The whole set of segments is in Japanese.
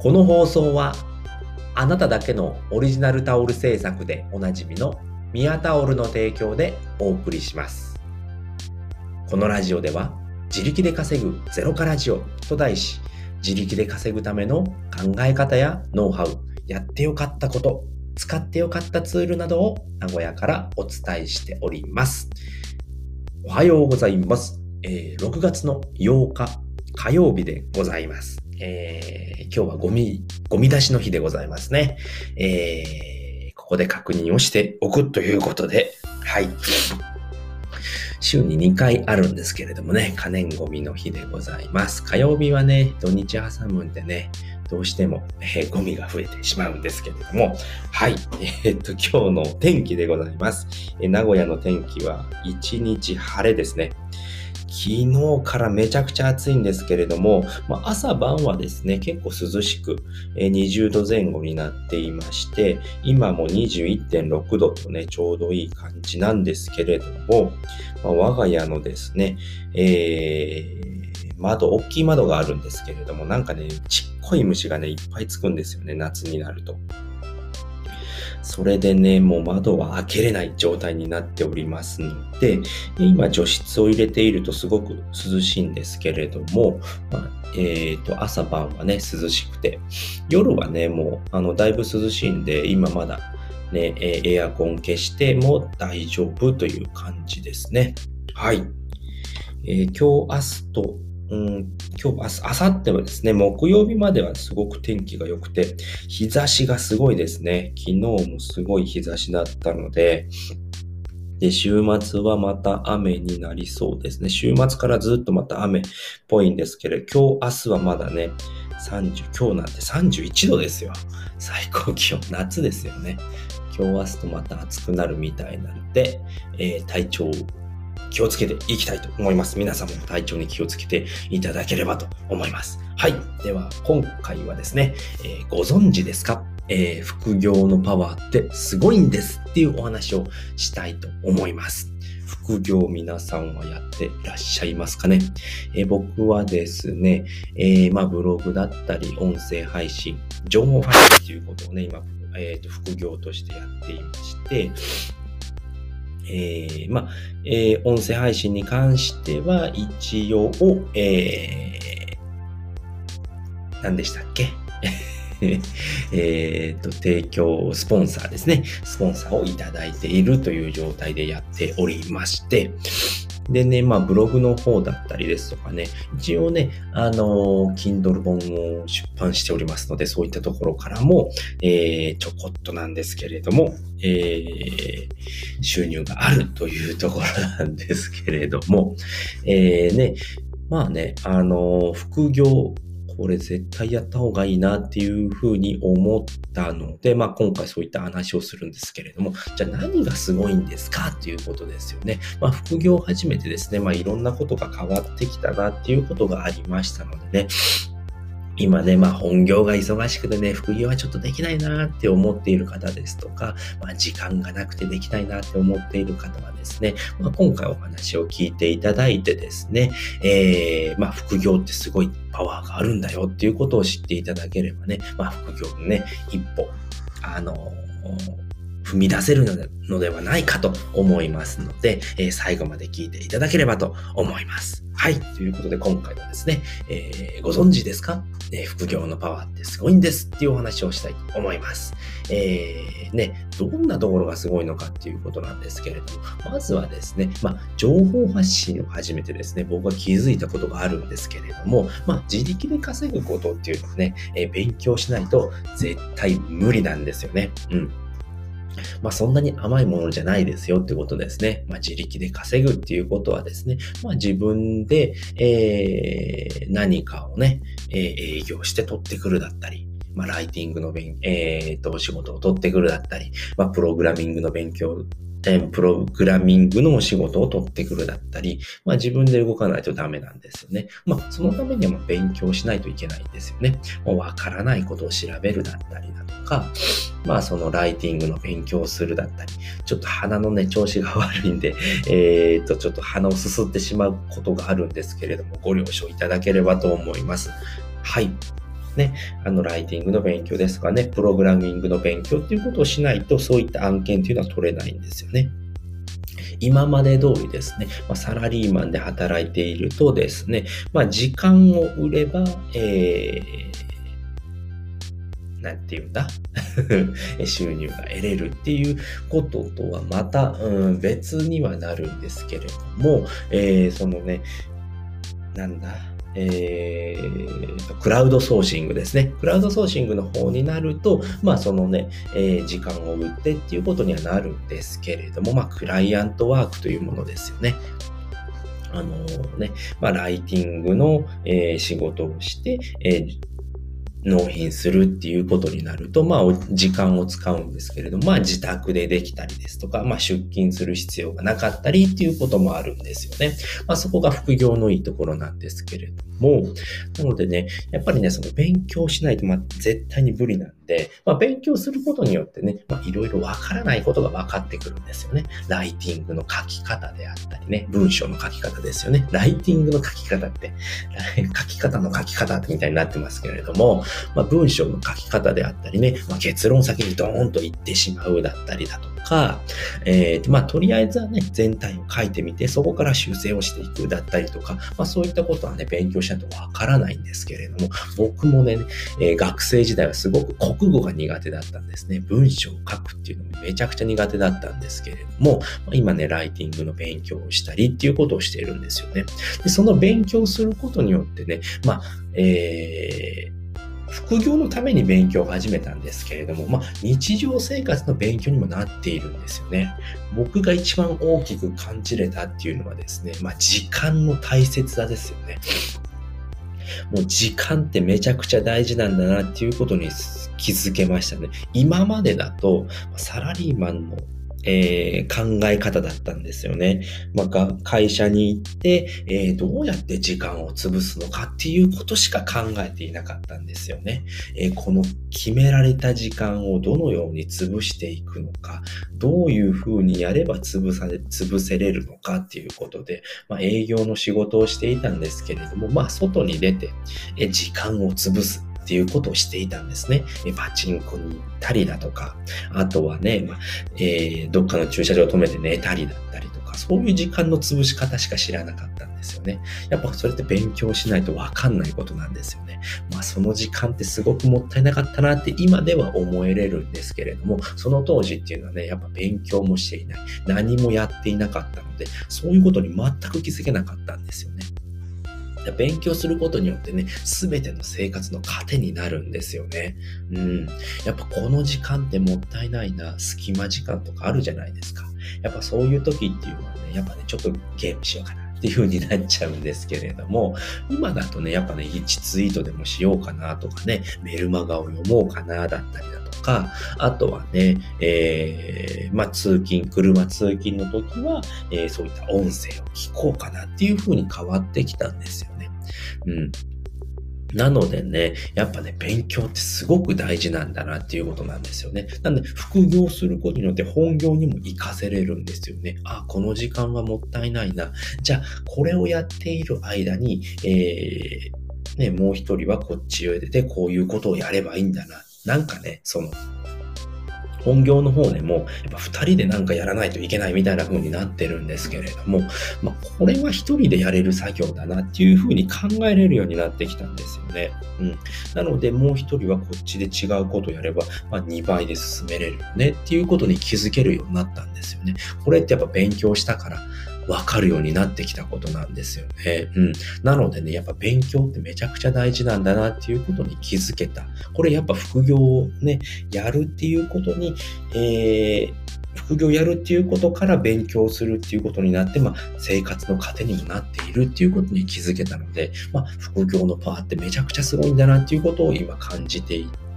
この放送はあなただけのオリジナルタオル制作でおなじみのミヤタオルの提供でお送りします。このラジオでは自力で稼ぐゼロからジオと題し自力で稼ぐための考え方やノウハウ、やってよかったこと、使ってよかったツールなどを名古屋からお伝えしております。おはようございます。えー6月の8日火曜日でございます。えー今日はゴミ、ゴミ出しの日でございますね。えーここで確認をしておくということで、はい。週に2回あるんですけれどもね、可燃ゴミの日でございます。火曜日はね、土日挟むんでね、どうしても、えーゴミが増えてしまうんですけれども、はい。えーっと、今日の天気でございます。えー名古屋の天気は一日晴れですね。昨日からめちゃくちゃ暑いんですけれども、まあ、朝晩はですね、結構涼しく、え20度前後になっていまして、今も21.6度とね、ちょうどいい感じなんですけれども、まあ、我が家のですね、えー窓、大きい窓があるんですけれども、なんかね、ちっこい虫がね、いっぱいつくんですよね、夏になると。それでね、もう窓は開けれない状態になっておりますので、今除湿を入れているとすごく涼しいんですけれども、まあえーと、朝晩はね、涼しくて、夜はね、もう、あの、だいぶ涼しいんで、今まだね、エアコン消しても大丈夫という感じですね。はい。えー今日、明日と、うん、今日、明日、明後日はですね、木曜日まではすごく天気が良くて、日差しがすごいですね。昨日もすごい日差しだったので、で、週末はまた雨になりそうですね。週末からずっとまた雨っぽいんですけれど、今日、明日はまだね、30、今日なんて31度ですよ。最高気温、夏ですよね。今日、明日とまた暑くなるみたいなので、えー体調気をつけていきたいと思います。皆さんも体調に気をつけていただければと思います。はい。では、今回はですね、えーご存知ですか？えー副業のパワーってすごいんですっていうお話をしたいと思います。副業皆さんはやっていらっしゃいますかね、えー僕はですね、えーまあブログだったり音声配信、情報配信ということをね、今、えーと副業としてやっていまして、えーまあ、えー音声配信に関しては一応、えー、何でしたっけ？えっと、提供、スポンサーですね。スポンサーをいただいているという状態でやっておりまして、でね、まあ、ブログの方だったりですとかね、一応ね、あの、Kindle 本を出版しておりますので、そういったところからも、えー、ちょこっとなんですけれども、えー、収入があるというところなんですけれども、えー、ね、まあね、あの、副業、これ絶対やった方がいいなっていうふうに思ったので、まあ今回そういった話をするんですけれども、じゃあ何がすごいんですかっていうことですよね。まあ副業を始めてですね、まあいろんなことが変わってきたなっていうことがありましたのでね、今ね、まあ本業が忙しくてね、副業はちょっとできないなって思っている方ですとか、まあ時間がなくてできないなって思っている方はですね、まあ今回お話を聞いていただいてですね、えー、まあ副業ってすごいパワーがあるんだよっていうことを知っていただければね、まあ副業のね、一歩、あの踏み出せるのではないかと思いますので、えー最後まで聞いていただければと思います。はい。ということで今回はですね、えーご存知ですか、え副業のパワーってすごいんですっていうお話をしたいと思います。えーね、どんなところがすごいのかっていうことなんですけれども、まずはですね、まあ、情報発信を始めてですね、僕は気づいたことがあるんですけれども、まあ、自力で稼ぐことっていうのはね、えー勉強しないと絶対無理なんですよね。うん。まあそんなに甘いものじゃないですよってことですね。まあ自力で稼ぐっていうことはですね、まあ自分で、えー何かをね、えー営業して取ってくるだったり、まあライティングの勉、えーと、お仕事を取ってくるだったり、まあプログラミングの勉強、えープログラミングのお仕事を取ってくるだったり、まあ自分で動かないとダメなんですよね。まあそのためには勉強しないといけないんですよね。もうわからないことを調べるだったりだとか、まあそのライティングの勉強をするだったり、ちょっと鼻のね、調子が悪いんで、えー、っと、ちょっと鼻をすすってしまうことがあるんですけれども、ご了承いただければと思います。はい。ね、あの、ライティングの勉強ですかね、プログラミングの勉強っていうことをしないと、そういった案件っていうのは取れないんですよね。今まで通りですね、まあ、サラリーマンで働いているとですね、まあ、時間を売れば、えー、なんて言うんだ？収入が得れるっていうこととはまた、うん、別にはなるんですけれども、えー、そのね、なんだ、えー、クラウドソーシングですね。クラウドソーシングの方になると、まあそのね、えー、時間を売ってっていうことにはなるんですけれども、まあクライアントワークというものですよね。あのー、ね、まあライティングの、えー、仕事をして、えー納品するっていうことになると、まあ、時間を使うんですけれども、まあ、自宅でできたりですとか、まあ、出勤する必要がなかったりっていうこともあるんですよね。まあ、そこが副業のいいところなんですけれども、なのでね、やっぱりね、その勉強しないと、まあ、絶対に無理なんで、まあ、勉強することによってね、まあ、いろいろわからないことが分かってくるんですよね。ライティングの書き方であったりね、文章の書き方ですよね。ライティングの書き方って、書き方の書き方みたいになってますけれども、まあ、文章の書き方であったりね、まあ、結論先にドーンと言ってしまうだったりだとか、えー、まあ、とりあえずはね、全体を書いてみて、そこから修正をしていくだったりとか、まあ、そういったことはね、勉強しないとわからないんですけれども、僕もね、えー、学生時代はすごく国語が苦手だったんですね。文章を書くっていうのもめちゃくちゃ苦手だったんですけれども、今ね、ライティングの勉強をしたりっていうことをしているんですよね。で、その勉強することによってね、まあ、えー、副業のために勉強を始めたんですけれども、まあ、日常生活の勉強にもなっているんですよね。僕が一番大きく感じれたっていうのはですね、まあ、時間の大切さですよね。もう時間ってめちゃくちゃ大事なんだなっていうことに気づけましたね。今までだと、サラリーマンのえー、考え方だったんですよね。まあ、会社に行って、えー、どうやって時間を潰すのかっていうことしか考えていなかったんですよね。えー、この決められた時間をどのように潰していくのか、どういうふうにやれば潰され、潰せれるのかっていうことで、まあ、営業の仕事をしていたんですけれども、まあ、外に出て、え時間を潰す。っていうことをしていたんですね。パチンコに行ったりだとか、あとはね、まあ、えー、どっかの駐車場を止めて寝たりだったりとか、そういう時間の潰し方しか知らなかったんですよね。やっぱそれって勉強しないとわかんないことなんですよね。まあその時間ってすごくもったいなかったなって今では思えれるんですけれども、その当時っていうのはね、やっぱ勉強もしていない。何もやっていなかったので、そういうことに全く気づけなかったんですよね。勉強することによってね、すべての生活の糧になるんですよね。うん。やっぱこの時間ってもったいないな、隙間時間とかあるじゃないですか。やっぱそういう時っていうのはね、やっぱね、ちょっとゲームしようかな。っていう風になっちゃうんですけれども、今だとね、やっぱね、1ツイートでもしようかなとかね、メルマガを読もうかなだったりだとか、あとはね、えー、まあ、通勤、車通勤の時は、えー、そういった音声を聞こうかなっていう風に変わってきたんですよねうん。なのでね、やっぱね、勉強ってすごく大事なんだなっていうことなんですよね。なんで、副業することによって本業にも活かせれるんですよね。あ、この時間はもったいないな。じゃあ、これをやっている間に、えー、ね、もう一人はこっちへ出てこういうことをやればいいんだな。なんかね、その、本業の方でも、やっぱ二人でなんかやらないといけないみたいな風になってるんですけれども、まあ、これは一人でやれる作業だなっていう風に考えれるようになってきたんですよね。うん。なので、もう一人はこっちで違うことやれば、まあ、2倍で進めれるよねっていうことに気づけるようになったんですよね。これってやっぱ勉強したから、わかるようになってきたことなんですよね。うん。なのでね、やっぱ勉強ってめちゃくちゃ大事なんだなっていうことに気づけた。これやっぱ副業をね、やるっていうことに、えー、副業やるっていうことから勉強するっていうことになって、まあ、生活の糧にもなっているっていうことに気づけたので、まあ、副業のパワーってめちゃくちゃすごいんだなっていうことを今感じていて、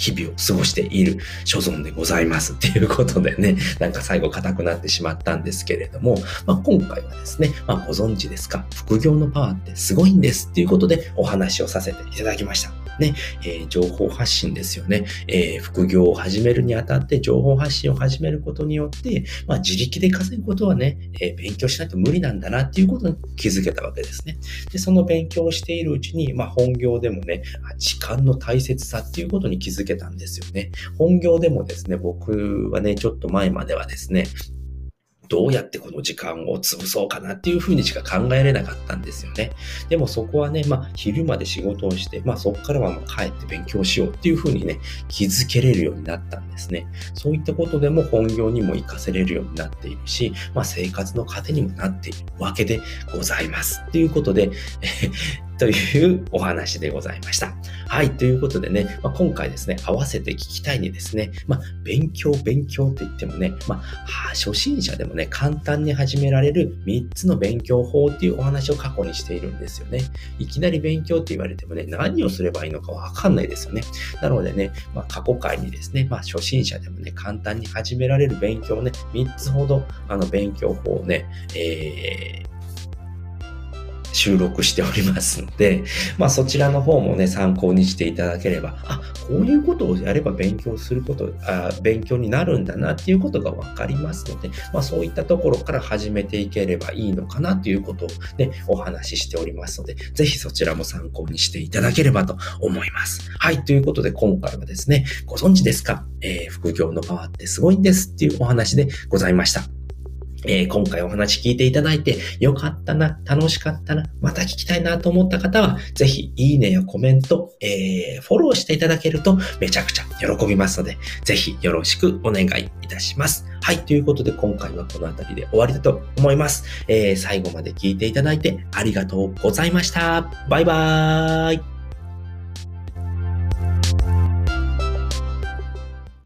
日々を過ごしている所存でございますっていうことでね、なんか最後硬くなってしまったんですけれども、まあ、今回はですね、まあ、ご存知ですか、副業のパワーってすごいんですっていうことでお話をさせていただきました。ね、えー、情報発信ですよね。えー、副業を始めるにあたって情報発信を始めることによって、まあ、自力で稼ぐことはね、えー、勉強しないと無理なんだなっていうことに気づけたわけですね。で、その勉強をしているうちに、まあ、本業でもね、時間の大切さっていうことに気づけたんですよね。本業でもですね、僕はね、ちょっと前まではですね、どうやってこの時間を潰そうかなっていうふうにしか考えれなかったんですよね。でもそこはね、まあ昼まで仕事をして、まあそこからはもう帰って勉強しようっていうふうにね、気づけれるようになったんですね。そういったことでも本業にも活かせれるようになっているし、まあ生活の糧にもなっているわけでございます。ということで、というお話でございました。はい。ということでね、まあ、今回ですね、合わせて聞きたいにですね、まあ、勉強、勉強って言ってもね、まあ、初心者でもね、簡単に始められる3つの勉強法っていうお話を過去にしているんですよね。いきなり勉強って言われてもね、何をすればいいのかわかんないですよね。なのでね、まあ、過去回にですね、まあ、初心者でもね、簡単に始められる勉強をね、3つほど、あの、勉強法をね、えー、収録しておりますので、まあそちらの方もね、参考にしていただければ、あ、こういうことをやれば勉強すること、あ勉強になるんだなっていうことがわかりますので、まあそういったところから始めていければいいのかなということをね、お話ししておりますので、ぜひそちらも参考にしていただければと思います。はい、ということで今回はですね、ご存知ですか？えー、副業のパワーってすごいんですっていうお話でございました。えー、今回お話聞いていただいてよかったな、楽しかったな、また聞きたいなと思った方は、ぜひいいねやコメント、えー、フォローしていただけるとめちゃくちゃ喜びますので、ぜひよろしくお願いいたします。はい、ということで今回はこの辺りで終わりだと思います。えー、最後まで聞いていただいてありがとうございました。バイバーイ。